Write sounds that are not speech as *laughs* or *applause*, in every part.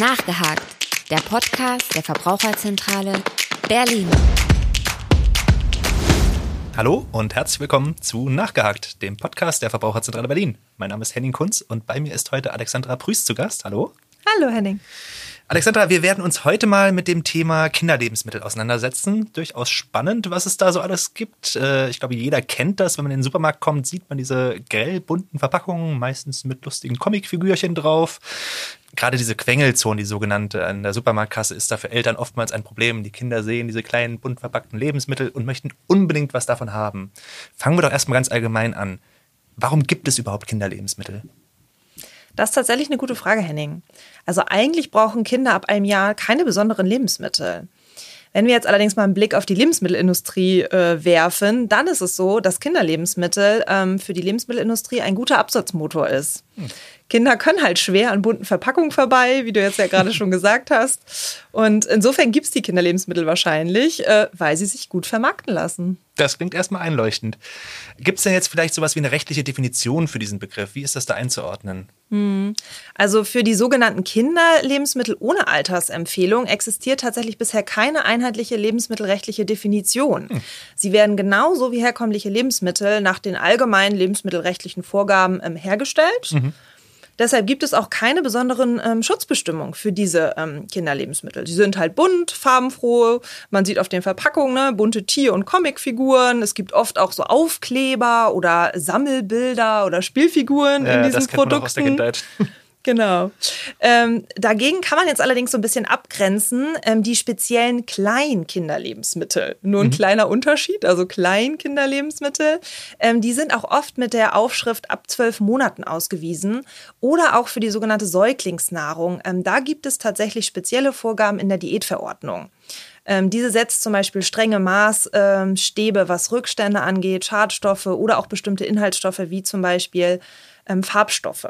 Nachgehakt, der Podcast der Verbraucherzentrale Berlin. Hallo und herzlich willkommen zu Nachgehakt, dem Podcast der Verbraucherzentrale Berlin. Mein Name ist Henning Kunz und bei mir ist heute Alexandra Prüß zu Gast. Hallo. Hallo Henning. Alexandra, wir werden uns heute mal mit dem Thema Kinderlebensmittel auseinandersetzen. Durchaus spannend, was es da so alles gibt. Äh, ich glaube, jeder kennt das. Wenn man in den Supermarkt kommt, sieht man diese grell bunten Verpackungen, meistens mit lustigen Comicfigürchen drauf. Gerade diese Quengelzone, die sogenannte an der Supermarktkasse, ist da für Eltern oftmals ein Problem. Die Kinder sehen diese kleinen, bunt verpackten Lebensmittel und möchten unbedingt was davon haben. Fangen wir doch erstmal ganz allgemein an. Warum gibt es überhaupt Kinderlebensmittel? Das ist tatsächlich eine gute Frage, Henning. Also eigentlich brauchen Kinder ab einem Jahr keine besonderen Lebensmittel. Wenn wir jetzt allerdings mal einen Blick auf die Lebensmittelindustrie äh, werfen, dann ist es so, dass Kinderlebensmittel ähm, für die Lebensmittelindustrie ein guter Absatzmotor ist. Hm. Kinder können halt schwer an bunten Verpackungen vorbei, wie du jetzt ja gerade schon *laughs* gesagt hast. Und insofern gibt es die Kinderlebensmittel wahrscheinlich, äh, weil sie sich gut vermarkten lassen. Das klingt erstmal einleuchtend. Gibt es denn jetzt vielleicht sowas wie eine rechtliche Definition für diesen Begriff? Wie ist das da einzuordnen? Hm. Also für die sogenannten Kinderlebensmittel ohne Altersempfehlung existiert tatsächlich bisher keine einheitliche lebensmittelrechtliche Definition. Hm. Sie werden genauso wie herkömmliche Lebensmittel nach den allgemeinen lebensmittelrechtlichen Vorgaben ähm, hergestellt. Mhm. Deshalb gibt es auch keine besonderen ähm, Schutzbestimmungen für diese ähm, Kinderlebensmittel. Sie sind halt bunt, farbenfroh. Man sieht auf den Verpackungen ne, bunte Tier- und Comicfiguren. Es gibt oft auch so Aufkleber oder Sammelbilder oder Spielfiguren ja, in diesen das Produkten. Man auch aus der Kindheit. Genau. Ähm, dagegen kann man jetzt allerdings so ein bisschen abgrenzen, ähm, die speziellen Kleinkinderlebensmittel. Nur ein mhm. kleiner Unterschied, also Kleinkinderlebensmittel. Ähm, die sind auch oft mit der Aufschrift ab zwölf Monaten ausgewiesen oder auch für die sogenannte Säuglingsnahrung. Ähm, da gibt es tatsächlich spezielle Vorgaben in der Diätverordnung. Ähm, diese setzt zum Beispiel strenge Maßstäbe, was Rückstände angeht, Schadstoffe oder auch bestimmte Inhaltsstoffe wie zum Beispiel ähm, Farbstoffe.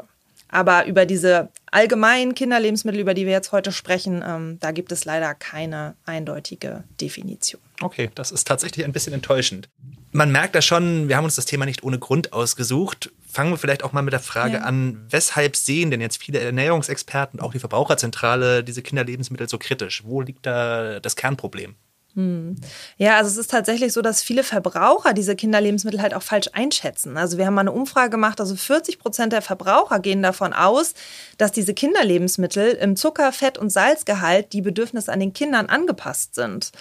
Aber über diese allgemeinen Kinderlebensmittel, über die wir jetzt heute sprechen, ähm, da gibt es leider keine eindeutige Definition. Okay, das ist tatsächlich ein bisschen enttäuschend. Man merkt da schon, wir haben uns das Thema nicht ohne Grund ausgesucht. Fangen wir vielleicht auch mal mit der Frage ja. an, weshalb sehen denn jetzt viele Ernährungsexperten, auch die Verbraucherzentrale, diese Kinderlebensmittel so kritisch? Wo liegt da das Kernproblem? Hm. Ja, also es ist tatsächlich so, dass viele Verbraucher diese Kinderlebensmittel halt auch falsch einschätzen. Also wir haben mal eine Umfrage gemacht, also 40 Prozent der Verbraucher gehen davon aus, dass diese Kinderlebensmittel im Zucker-, Fett- und Salzgehalt die Bedürfnisse an den Kindern angepasst sind.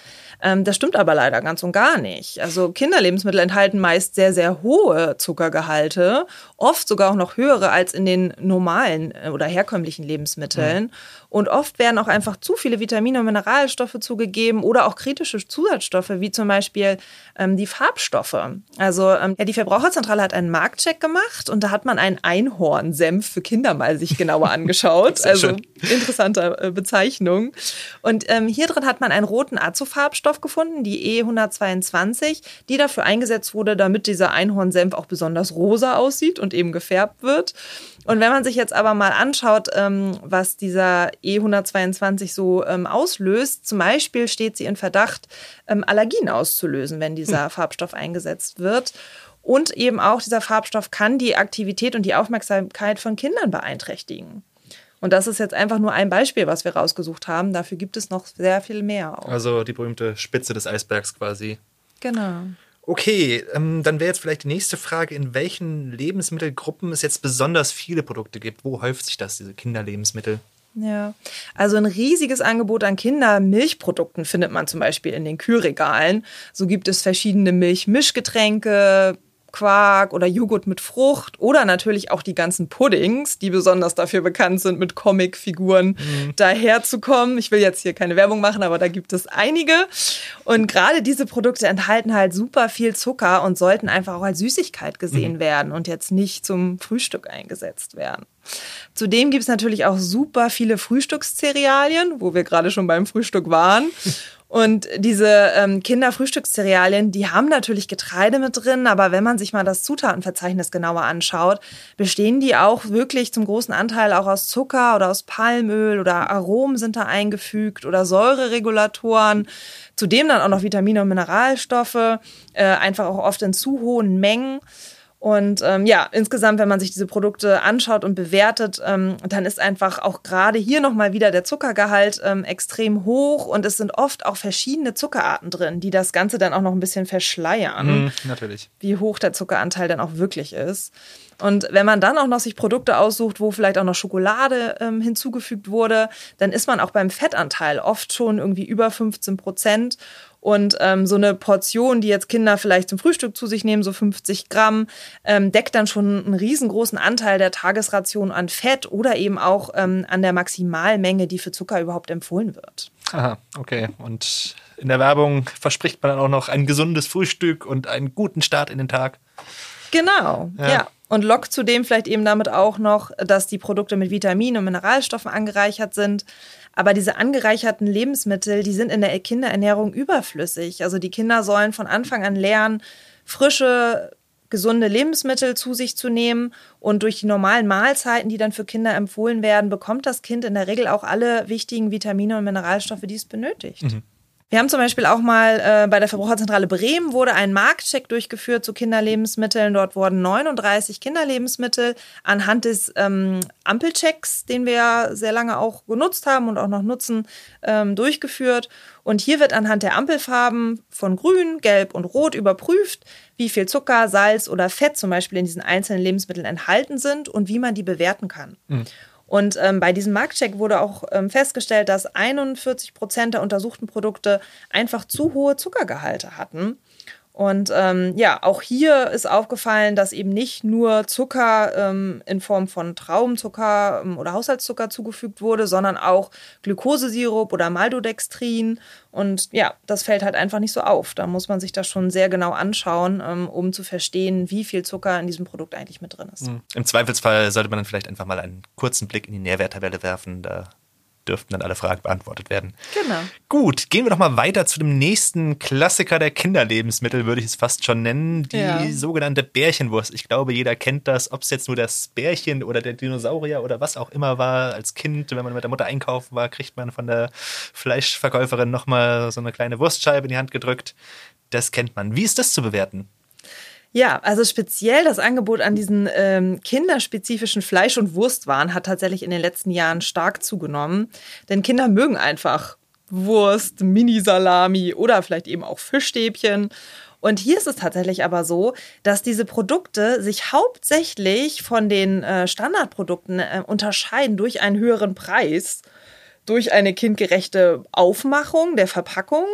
Ähm, das stimmt aber leider ganz und gar nicht. Also Kinderlebensmittel enthalten meist sehr, sehr hohe Zuckergehalte, oft sogar auch noch höhere als in den normalen äh, oder herkömmlichen Lebensmitteln. Mhm. Und oft werden auch einfach zu viele Vitamine und Mineralstoffe zugegeben oder auch kritische Zusatzstoffe, wie zum Beispiel ähm, die Farbstoffe. Also ähm, ja, die Verbraucherzentrale hat einen Marktcheck gemacht und da hat man einen Einhornsenf für Kinder mal sich genauer *laughs* angeschaut. also schön. interessante äh, Bezeichnung. Und ähm, hier drin hat man einen roten Azofarbstoff gefunden, die E122, die dafür eingesetzt wurde, damit dieser Einhornsenf auch besonders rosa aussieht und eben gefärbt wird. Und wenn man sich jetzt aber mal anschaut, ähm, was dieser E122 so ähm, auslöst, zum Beispiel steht sie in Verdacht, ähm, Allergien auszulösen, wenn dieser hm. Farbstoff eingesetzt wird. Und eben auch dieser Farbstoff kann die Aktivität und die Aufmerksamkeit von Kindern beeinträchtigen. Und das ist jetzt einfach nur ein Beispiel, was wir rausgesucht haben. Dafür gibt es noch sehr viel mehr. Auch. Also die berühmte Spitze des Eisbergs quasi. Genau. Okay, ähm, dann wäre jetzt vielleicht die nächste Frage, in welchen Lebensmittelgruppen es jetzt besonders viele Produkte gibt. Wo häuft sich das, diese Kinderlebensmittel? Ja, also ein riesiges Angebot an Kindermilchprodukten findet man zum Beispiel in den Kühlregalen. So gibt es verschiedene Milchmischgetränke, Quark oder Joghurt mit Frucht oder natürlich auch die ganzen Puddings, die besonders dafür bekannt sind, mit Comicfiguren mhm. daherzukommen. Ich will jetzt hier keine Werbung machen, aber da gibt es einige. Und gerade diese Produkte enthalten halt super viel Zucker und sollten einfach auch als Süßigkeit gesehen mhm. werden und jetzt nicht zum Frühstück eingesetzt werden. Zudem gibt es natürlich auch super viele Frühstückscerealien, wo wir gerade schon beim Frühstück waren. *laughs* Und diese ähm, Kinderfrühstückscerealien, die haben natürlich Getreide mit drin, aber wenn man sich mal das Zutatenverzeichnis genauer anschaut, bestehen die auch wirklich zum großen Anteil auch aus Zucker oder aus Palmöl oder Aromen sind da eingefügt oder Säureregulatoren. Zudem dann auch noch Vitamine und Mineralstoffe, äh, einfach auch oft in zu hohen Mengen. Und ähm, ja, insgesamt, wenn man sich diese Produkte anschaut und bewertet, ähm, dann ist einfach auch gerade hier nochmal wieder der Zuckergehalt ähm, extrem hoch und es sind oft auch verschiedene Zuckerarten drin, die das Ganze dann auch noch ein bisschen verschleiern. Mm, natürlich. Wie hoch der Zuckeranteil dann auch wirklich ist. Und wenn man dann auch noch sich Produkte aussucht, wo vielleicht auch noch Schokolade ähm, hinzugefügt wurde, dann ist man auch beim Fettanteil oft schon irgendwie über 15 Prozent. Und ähm, so eine Portion, die jetzt Kinder vielleicht zum Frühstück zu sich nehmen, so 50 Gramm, ähm, deckt dann schon einen riesengroßen Anteil der Tagesration an Fett oder eben auch ähm, an der Maximalmenge, die für Zucker überhaupt empfohlen wird. Aha, okay. Und in der Werbung verspricht man dann auch noch ein gesundes Frühstück und einen guten Start in den Tag. Genau, ja. ja. Und lockt zudem vielleicht eben damit auch noch, dass die Produkte mit Vitaminen und Mineralstoffen angereichert sind. Aber diese angereicherten Lebensmittel, die sind in der Kinderernährung überflüssig. Also die Kinder sollen von Anfang an lernen, frische, gesunde Lebensmittel zu sich zu nehmen. Und durch die normalen Mahlzeiten, die dann für Kinder empfohlen werden, bekommt das Kind in der Regel auch alle wichtigen Vitamine und Mineralstoffe, die es benötigt. Mhm. Wir haben zum Beispiel auch mal äh, bei der Verbraucherzentrale Bremen wurde ein Marktcheck durchgeführt zu Kinderlebensmitteln. Dort wurden 39 Kinderlebensmittel anhand des ähm, Ampelchecks, den wir ja sehr lange auch genutzt haben und auch noch nutzen, ähm, durchgeführt. Und hier wird anhand der Ampelfarben von Grün, Gelb und Rot überprüft, wie viel Zucker, Salz oder Fett zum Beispiel in diesen einzelnen Lebensmitteln enthalten sind und wie man die bewerten kann. Mhm. Und ähm, bei diesem Marktcheck wurde auch ähm, festgestellt, dass 41 Prozent der untersuchten Produkte einfach zu hohe Zuckergehalte hatten. Und ähm, ja, auch hier ist aufgefallen, dass eben nicht nur Zucker ähm, in Form von Traubenzucker ähm, oder Haushaltszucker zugefügt wurde, sondern auch Glukosesirup oder Maltodextrin. Und ja, das fällt halt einfach nicht so auf. Da muss man sich das schon sehr genau anschauen, ähm, um zu verstehen, wie viel Zucker in diesem Produkt eigentlich mit drin ist. Hm. Im Zweifelsfall sollte man dann vielleicht einfach mal einen kurzen Blick in die Nährwerttabelle werfen. Da dürften dann alle Fragen beantwortet werden. Genau. Gut, gehen wir doch mal weiter zu dem nächsten Klassiker der Kinderlebensmittel, würde ich es fast schon nennen, die ja. sogenannte Bärchenwurst. Ich glaube, jeder kennt das, ob es jetzt nur das Bärchen oder der Dinosaurier oder was auch immer war. Als Kind, wenn man mit der Mutter einkaufen war, kriegt man von der Fleischverkäuferin nochmal so eine kleine Wurstscheibe in die Hand gedrückt. Das kennt man. Wie ist das zu bewerten? Ja, also speziell das Angebot an diesen ähm, kinderspezifischen Fleisch- und Wurstwaren hat tatsächlich in den letzten Jahren stark zugenommen. Denn Kinder mögen einfach Wurst, Mini-Salami oder vielleicht eben auch Fischstäbchen. Und hier ist es tatsächlich aber so, dass diese Produkte sich hauptsächlich von den äh, Standardprodukten äh, unterscheiden durch einen höheren Preis, durch eine kindgerechte Aufmachung der Verpackung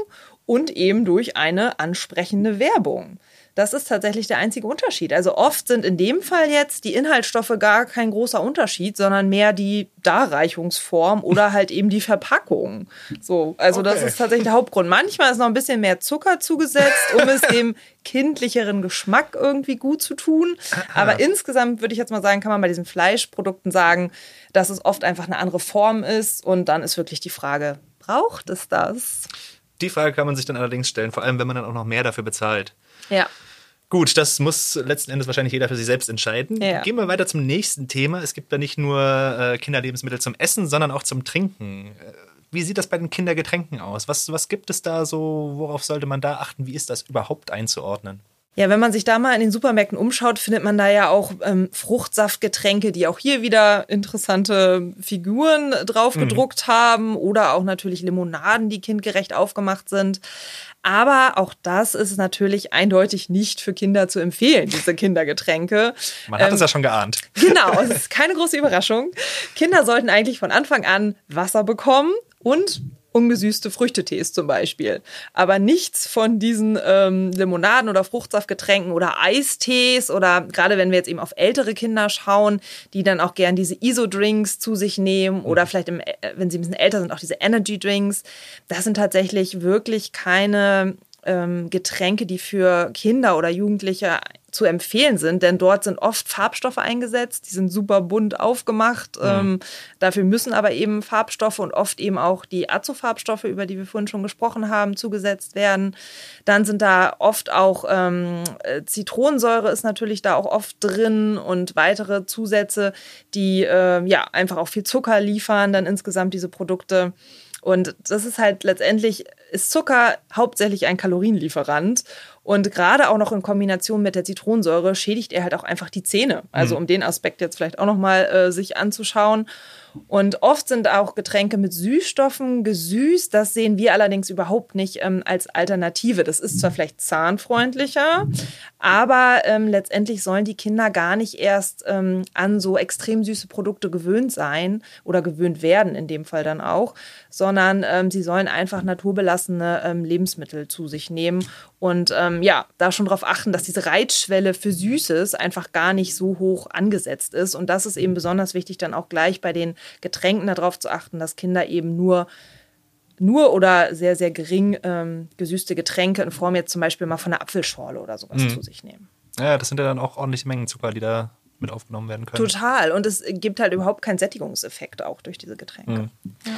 und eben durch eine ansprechende Werbung. Das ist tatsächlich der einzige Unterschied. Also oft sind in dem Fall jetzt die Inhaltsstoffe gar kein großer Unterschied, sondern mehr die Darreichungsform oder *laughs* halt eben die Verpackung. So, also okay. das ist tatsächlich der Hauptgrund. Manchmal ist noch ein bisschen mehr Zucker zugesetzt, um es *laughs* dem kindlicheren Geschmack irgendwie gut zu tun. Aber insgesamt würde ich jetzt mal sagen, kann man bei diesen Fleischprodukten sagen, dass es oft einfach eine andere Form ist. Und dann ist wirklich die Frage, braucht es das? Die Frage kann man sich dann allerdings stellen, vor allem wenn man dann auch noch mehr dafür bezahlt. Ja. Gut, das muss letzten Endes wahrscheinlich jeder für sich selbst entscheiden. Ja. Gehen wir weiter zum nächsten Thema. Es gibt da nicht nur äh, Kinderlebensmittel zum Essen, sondern auch zum Trinken. Äh, wie sieht das bei den Kindergetränken aus? Was, was gibt es da so? Worauf sollte man da achten? Wie ist das überhaupt einzuordnen? Ja, wenn man sich da mal in den Supermärkten umschaut, findet man da ja auch ähm, Fruchtsaftgetränke, die auch hier wieder interessante Figuren drauf gedruckt mhm. haben oder auch natürlich Limonaden, die kindgerecht aufgemacht sind. Aber auch das ist natürlich eindeutig nicht für Kinder zu empfehlen, diese Kindergetränke. Man hat es ähm, ja schon geahnt. Genau, es *laughs* ist keine große Überraschung. Kinder sollten eigentlich von Anfang an Wasser bekommen und ungesüßte Früchtetees zum Beispiel. Aber nichts von diesen ähm, Limonaden oder Fruchtsaftgetränken oder Eistees oder gerade wenn wir jetzt eben auf ältere Kinder schauen, die dann auch gern diese ISO-Drinks zu sich nehmen oder mhm. vielleicht, im, äh, wenn sie ein bisschen älter sind, auch diese Energy-Drinks. Das sind tatsächlich wirklich keine ähm, Getränke, die für Kinder oder Jugendliche zu empfehlen sind, denn dort sind oft Farbstoffe eingesetzt, die sind super bunt aufgemacht. Mhm. Ähm, dafür müssen aber eben Farbstoffe und oft eben auch die Azofarbstoffe, über die wir vorhin schon gesprochen haben, zugesetzt werden. Dann sind da oft auch ähm, äh, Zitronensäure ist natürlich da auch oft drin und weitere Zusätze, die äh, ja einfach auch viel Zucker liefern, dann insgesamt diese Produkte. Und das ist halt letztendlich, ist Zucker hauptsächlich ein Kalorienlieferant. Und gerade auch noch in Kombination mit der Zitronensäure schädigt er halt auch einfach die Zähne. Also mhm. um den Aspekt jetzt vielleicht auch nochmal äh, sich anzuschauen. Und oft sind auch Getränke mit Süßstoffen gesüßt. Das sehen wir allerdings überhaupt nicht ähm, als Alternative. Das ist zwar vielleicht zahnfreundlicher, aber ähm, letztendlich sollen die Kinder gar nicht erst ähm, an so extrem süße Produkte gewöhnt sein oder gewöhnt werden in dem Fall dann auch, sondern ähm, sie sollen einfach naturbelassene ähm, Lebensmittel zu sich nehmen und ähm, ja, da schon darauf achten, dass diese Reitschwelle für Süßes einfach gar nicht so hoch angesetzt ist. Und das ist eben besonders wichtig, dann auch gleich bei den Getränken darauf zu achten, dass Kinder eben nur nur oder sehr, sehr gering ähm, gesüßte Getränke in Form jetzt zum Beispiel mal von einer Apfelschorle oder sowas mhm. zu sich nehmen. Ja, das sind ja dann auch ordentliche Mengen Zucker, die da mit aufgenommen werden können. Total. Und es gibt halt überhaupt keinen Sättigungseffekt auch durch diese Getränke. Mhm. Ja.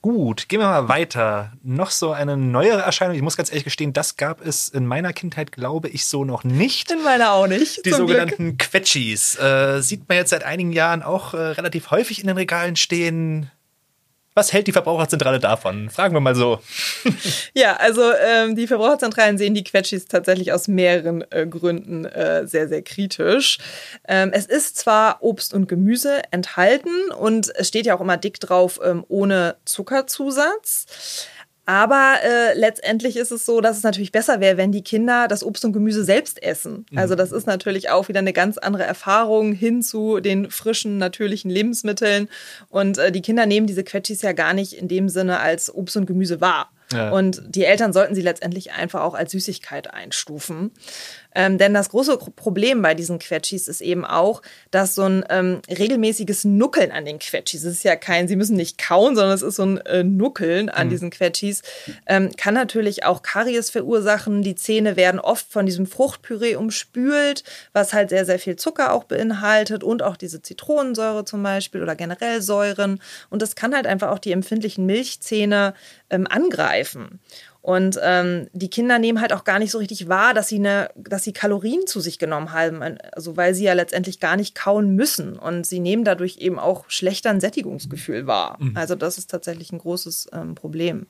Gut, gehen wir mal weiter. Noch so eine neuere Erscheinung. Ich muss ganz ehrlich gestehen, das gab es in meiner Kindheit, glaube ich, so noch nicht. In meiner auch nicht. Die sogenannten Glück. Quetschis. Äh, sieht man jetzt seit einigen Jahren auch äh, relativ häufig in den Regalen stehen. Was hält die Verbraucherzentrale davon? Fragen wir mal so. *laughs* ja, also ähm, die Verbraucherzentralen sehen die Quetschis tatsächlich aus mehreren äh, Gründen äh, sehr, sehr kritisch. Ähm, es ist zwar Obst und Gemüse enthalten und es steht ja auch immer dick drauf, ähm, ohne Zuckerzusatz. Aber äh, letztendlich ist es so, dass es natürlich besser wäre, wenn die Kinder das Obst und Gemüse selbst essen. Mhm. Also das ist natürlich auch wieder eine ganz andere Erfahrung hin zu den frischen, natürlichen Lebensmitteln. Und äh, die Kinder nehmen diese Quetschis ja gar nicht in dem Sinne als Obst und Gemüse wahr. Ja. Und die Eltern sollten sie letztendlich einfach auch als Süßigkeit einstufen. Ähm, denn das große Problem bei diesen Quetschis ist eben auch, dass so ein ähm, regelmäßiges Nuckeln an den Quetschis, es ist ja kein, sie müssen nicht kauen, sondern es ist so ein äh, Nuckeln an mhm. diesen Quetschis, ähm, kann natürlich auch Karies verursachen. Die Zähne werden oft von diesem Fruchtpüree umspült, was halt sehr, sehr viel Zucker auch beinhaltet und auch diese Zitronensäure zum Beispiel oder generell Säuren. Und das kann halt einfach auch die empfindlichen Milchzähne ähm, angreifen. Und ähm, die Kinder nehmen halt auch gar nicht so richtig wahr, dass sie, eine, dass sie Kalorien zu sich genommen haben, also weil sie ja letztendlich gar nicht kauen müssen. Und sie nehmen dadurch eben auch schlechter ein Sättigungsgefühl wahr. Mhm. Also das ist tatsächlich ein großes ähm, Problem.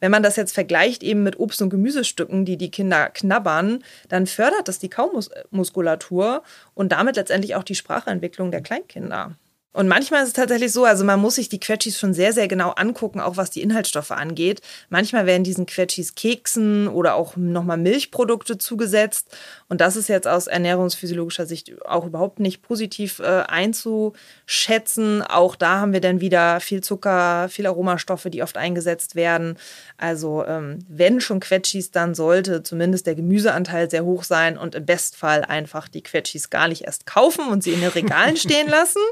Wenn man das jetzt vergleicht eben mit Obst- und Gemüsestücken, die die Kinder knabbern, dann fördert das die Kaumuskulatur und damit letztendlich auch die Sprachentwicklung der Kleinkinder. Und manchmal ist es tatsächlich so, also man muss sich die Quetschis schon sehr, sehr genau angucken, auch was die Inhaltsstoffe angeht. Manchmal werden diesen Quetschis Keksen oder auch nochmal Milchprodukte zugesetzt. Und das ist jetzt aus ernährungsphysiologischer Sicht auch überhaupt nicht positiv äh, einzuschätzen. Auch da haben wir dann wieder viel Zucker, viel Aromastoffe, die oft eingesetzt werden. Also ähm, wenn schon Quetschis, dann sollte zumindest der Gemüseanteil sehr hoch sein und im Bestfall einfach die Quetschis gar nicht erst kaufen und sie in den Regalen *laughs* stehen lassen.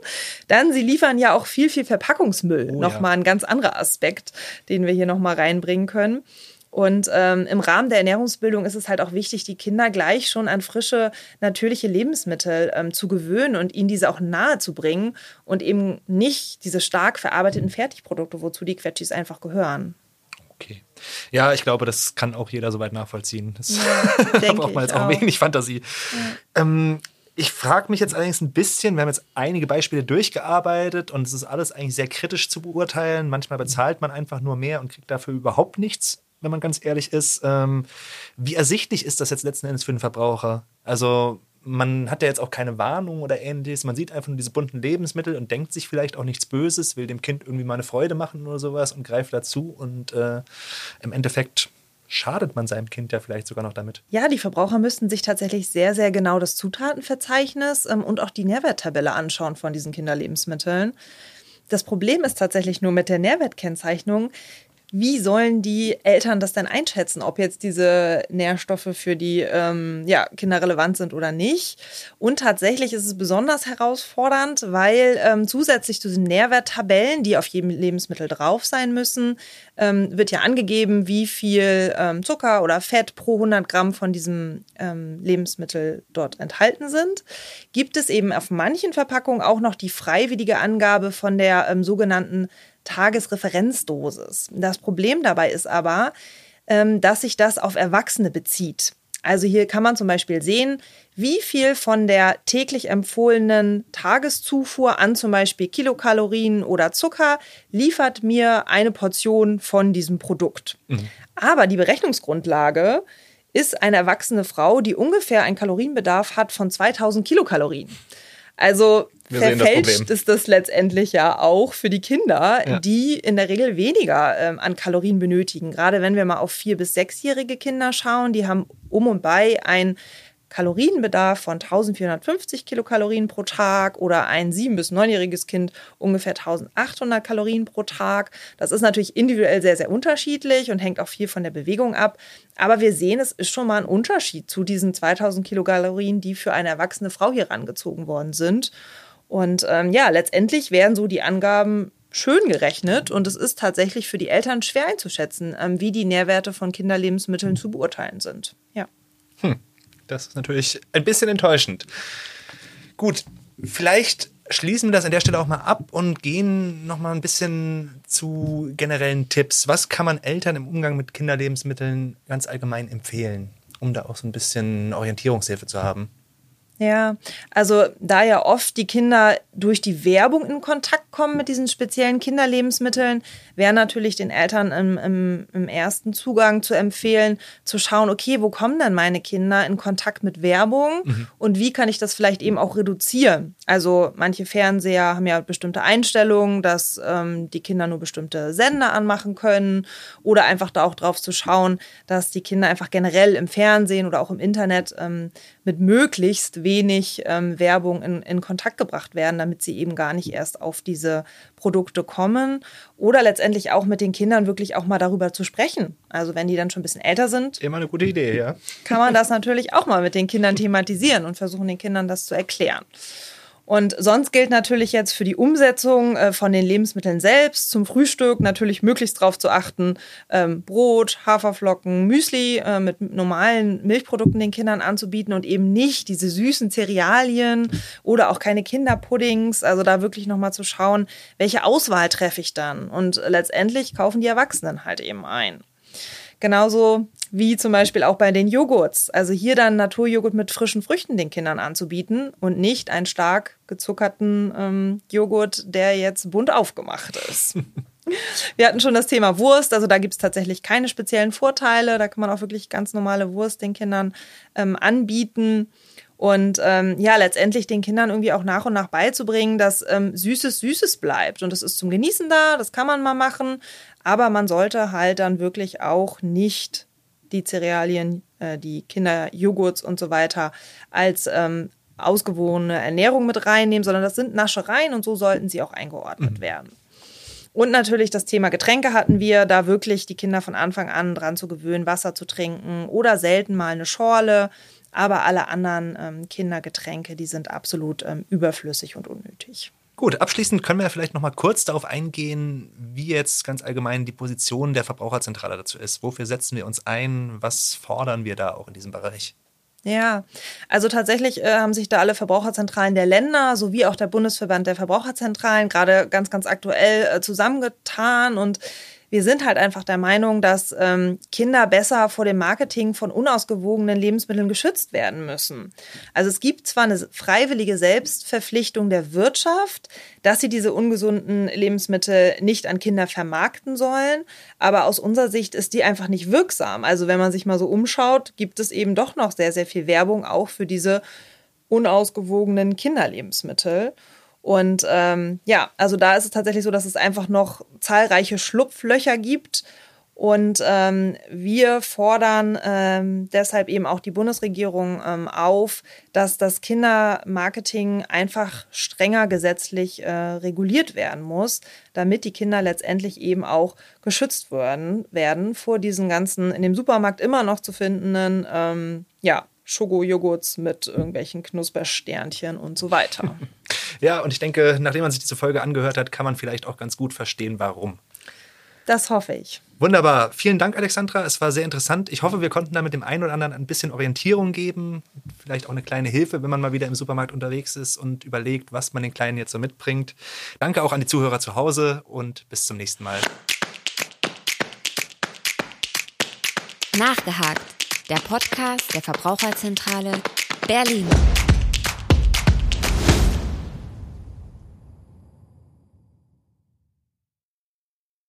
Dann, sie liefern ja auch viel, viel Verpackungsmüll. Oh, nochmal ja. ein ganz anderer Aspekt, den wir hier nochmal reinbringen können. Und ähm, im Rahmen der Ernährungsbildung ist es halt auch wichtig, die Kinder gleich schon an frische, natürliche Lebensmittel ähm, zu gewöhnen und ihnen diese auch nahe zu bringen und eben nicht diese stark verarbeiteten Fertigprodukte, wozu die Quetschis einfach gehören. Okay. Ja, ich glaube, das kann auch jeder soweit nachvollziehen. Das ja, *laughs* braucht man jetzt auch, auch wenig Fantasie. Ja. Ähm, ich frage mich jetzt allerdings ein bisschen, wir haben jetzt einige Beispiele durchgearbeitet und es ist alles eigentlich sehr kritisch zu beurteilen. Manchmal bezahlt man einfach nur mehr und kriegt dafür überhaupt nichts, wenn man ganz ehrlich ist. Ähm, wie ersichtlich ist das jetzt letzten Endes für den Verbraucher? Also man hat ja jetzt auch keine Warnung oder ähnliches. Man sieht einfach nur diese bunten Lebensmittel und denkt sich vielleicht auch nichts Böses, will dem Kind irgendwie mal eine Freude machen oder sowas und greift dazu und äh, im Endeffekt schadet man seinem Kind ja vielleicht sogar noch damit. Ja, die Verbraucher müssten sich tatsächlich sehr, sehr genau das Zutatenverzeichnis ähm, und auch die Nährwerttabelle anschauen von diesen Kinderlebensmitteln. Das Problem ist tatsächlich nur mit der Nährwertkennzeichnung, wie sollen die Eltern das denn einschätzen, ob jetzt diese Nährstoffe für die ähm, ja, Kinder relevant sind oder nicht? Und tatsächlich ist es besonders herausfordernd, weil ähm, zusätzlich zu diesen Nährwerttabellen, die auf jedem Lebensmittel drauf sein müssen, ähm, wird ja angegeben, wie viel ähm, Zucker oder Fett pro 100 Gramm von diesem ähm, Lebensmittel dort enthalten sind. Gibt es eben auf manchen Verpackungen auch noch die freiwillige Angabe von der ähm, sogenannten Tagesreferenzdosis. Das Problem dabei ist aber, ähm, dass sich das auf Erwachsene bezieht. Also hier kann man zum Beispiel sehen, wie viel von der täglich empfohlenen Tageszufuhr an zum Beispiel Kilokalorien oder Zucker liefert mir eine Portion von diesem Produkt. Mhm. Aber die Berechnungsgrundlage ist eine erwachsene Frau, die ungefähr einen Kalorienbedarf hat von 2000 Kilokalorien. Also Wir das verfälscht Problem. ist das letztendlich ja auch für die Kinder, Ja. die in der Regel weniger ähm, an Kalorien benötigen. Gerade wenn wir mal auf vier- bis sechsjährige Kinder schauen, die haben um und bei ein Kalorienbedarf von 1450 Kilokalorien pro Tag oder ein sieben- bis neunjähriges Kind ungefähr 1800 Kalorien pro Tag. Das ist natürlich individuell sehr, sehr unterschiedlich und hängt auch viel von der Bewegung ab. Aber wir sehen, es ist schon mal ein Unterschied zu diesen 2000 Kilokalorien, die für eine erwachsene Frau hier rangezogen worden sind. Und ähm, ja, letztendlich werden so die Angaben schön gerechnet und es ist tatsächlich für die Eltern schwer einzuschätzen, ähm, wie die Nährwerte von Kinderlebensmitteln zu beurteilen sind. Ja. Das ist natürlich ein bisschen enttäuschend. Gut, vielleicht schließen wir das an der Stelle auch mal ab und gehen noch mal ein bisschen zu generellen Tipps. Was kann man Eltern im Umgang mit Kinderlebensmitteln ganz allgemein empfehlen, um da auch so ein bisschen Orientierungshilfe zu haben? Ja, also da ja oft die Kinder durch die Werbung in Kontakt kommen mit diesen speziellen Kinderlebensmitteln, wäre natürlich den Eltern im, im, im ersten Zugang zu empfehlen, zu schauen, okay, wo kommen denn meine Kinder in Kontakt mit Werbung und wie kann ich das vielleicht eben auch reduzieren? Also manche Fernseher haben ja bestimmte Einstellungen, dass ähm, die Kinder nur bestimmte Sender anmachen können oder einfach da auch drauf zu schauen, dass die Kinder einfach generell im Fernsehen oder auch im Internet ähm, mit möglichst wenig ähm, Werbung in, in Kontakt gebracht werden, damit sie eben gar nicht erst auf diese Produkte kommen. Oder letztendlich auch mit den Kindern wirklich auch mal darüber zu sprechen. Also wenn die dann schon ein bisschen älter sind, Immer eine gute Idee, ja. kann man das natürlich auch mal mit den Kindern thematisieren und versuchen den Kindern das zu erklären. Und sonst gilt natürlich jetzt für die Umsetzung äh, von den Lebensmitteln selbst zum Frühstück natürlich möglichst darauf zu achten, ähm, Brot, Haferflocken, Müsli äh, mit normalen Milchprodukten den Kindern anzubieten und eben nicht diese süßen Cerealien oder auch keine Kinderpuddings. Also da wirklich nochmal zu schauen, welche Auswahl treffe ich dann. Und letztendlich kaufen die Erwachsenen halt eben ein. Genauso wie zum Beispiel auch bei den Joghurts. Also hier dann Naturjoghurt mit frischen Früchten den Kindern anzubieten und nicht einen stark gezuckerten ähm, Joghurt, der jetzt bunt aufgemacht ist. *laughs* Wir hatten schon das Thema Wurst, also da gibt es tatsächlich keine speziellen Vorteile. Da kann man auch wirklich ganz normale Wurst den Kindern ähm, anbieten. Und ähm, ja, letztendlich den Kindern irgendwie auch nach und nach beizubringen, dass ähm, Süßes Süßes bleibt. Und das ist zum Genießen da, das kann man mal machen. Aber man sollte halt dann wirklich auch nicht die Cerealien, äh, die Kinderjoghurts und so weiter als ähm, ausgewogene Ernährung mit reinnehmen, sondern das sind Naschereien und so sollten sie auch eingeordnet werden. Und natürlich das Thema Getränke hatten wir, da wirklich die Kinder von Anfang an dran zu gewöhnen, Wasser zu trinken oder selten mal eine Schorle. Aber alle anderen ähm, Kindergetränke, die sind absolut ähm, überflüssig und unnötig. Gut, abschließend können wir vielleicht noch mal kurz darauf eingehen, wie jetzt ganz allgemein die Position der Verbraucherzentrale dazu ist. Wofür setzen wir uns ein? Was fordern wir da auch in diesem Bereich? Ja, also tatsächlich äh, haben sich da alle Verbraucherzentralen der Länder sowie auch der Bundesverband der Verbraucherzentralen gerade ganz, ganz aktuell äh, zusammengetan und wir sind halt einfach der Meinung, dass ähm, Kinder besser vor dem Marketing von unausgewogenen Lebensmitteln geschützt werden müssen. Also es gibt zwar eine freiwillige Selbstverpflichtung der Wirtschaft, dass sie diese ungesunden Lebensmittel nicht an Kinder vermarkten sollen, aber aus unserer Sicht ist die einfach nicht wirksam. Also wenn man sich mal so umschaut, gibt es eben doch noch sehr, sehr viel Werbung auch für diese unausgewogenen Kinderlebensmittel. Und ähm, ja, also da ist es tatsächlich so, dass es einfach noch zahlreiche Schlupflöcher gibt. Und ähm, wir fordern ähm, deshalb eben auch die Bundesregierung ähm, auf, dass das Kindermarketing einfach strenger gesetzlich äh, reguliert werden muss, damit die Kinder letztendlich eben auch geschützt werden, werden vor diesen ganzen in dem Supermarkt immer noch zu findenden ähm, ja, Schokojoghurts mit irgendwelchen Knuspersternchen und so weiter. *laughs* Ja, und ich denke, nachdem man sich diese Folge angehört hat, kann man vielleicht auch ganz gut verstehen, warum. Das hoffe ich. Wunderbar. Vielen Dank, Alexandra. Es war sehr interessant. Ich hoffe, wir konnten da mit dem einen oder anderen ein bisschen Orientierung geben. Vielleicht auch eine kleine Hilfe, wenn man mal wieder im Supermarkt unterwegs ist und überlegt, was man den Kleinen jetzt so mitbringt. Danke auch an die Zuhörer zu Hause und bis zum nächsten Mal. Nachgehakt. Der Podcast der Verbraucherzentrale Berlin.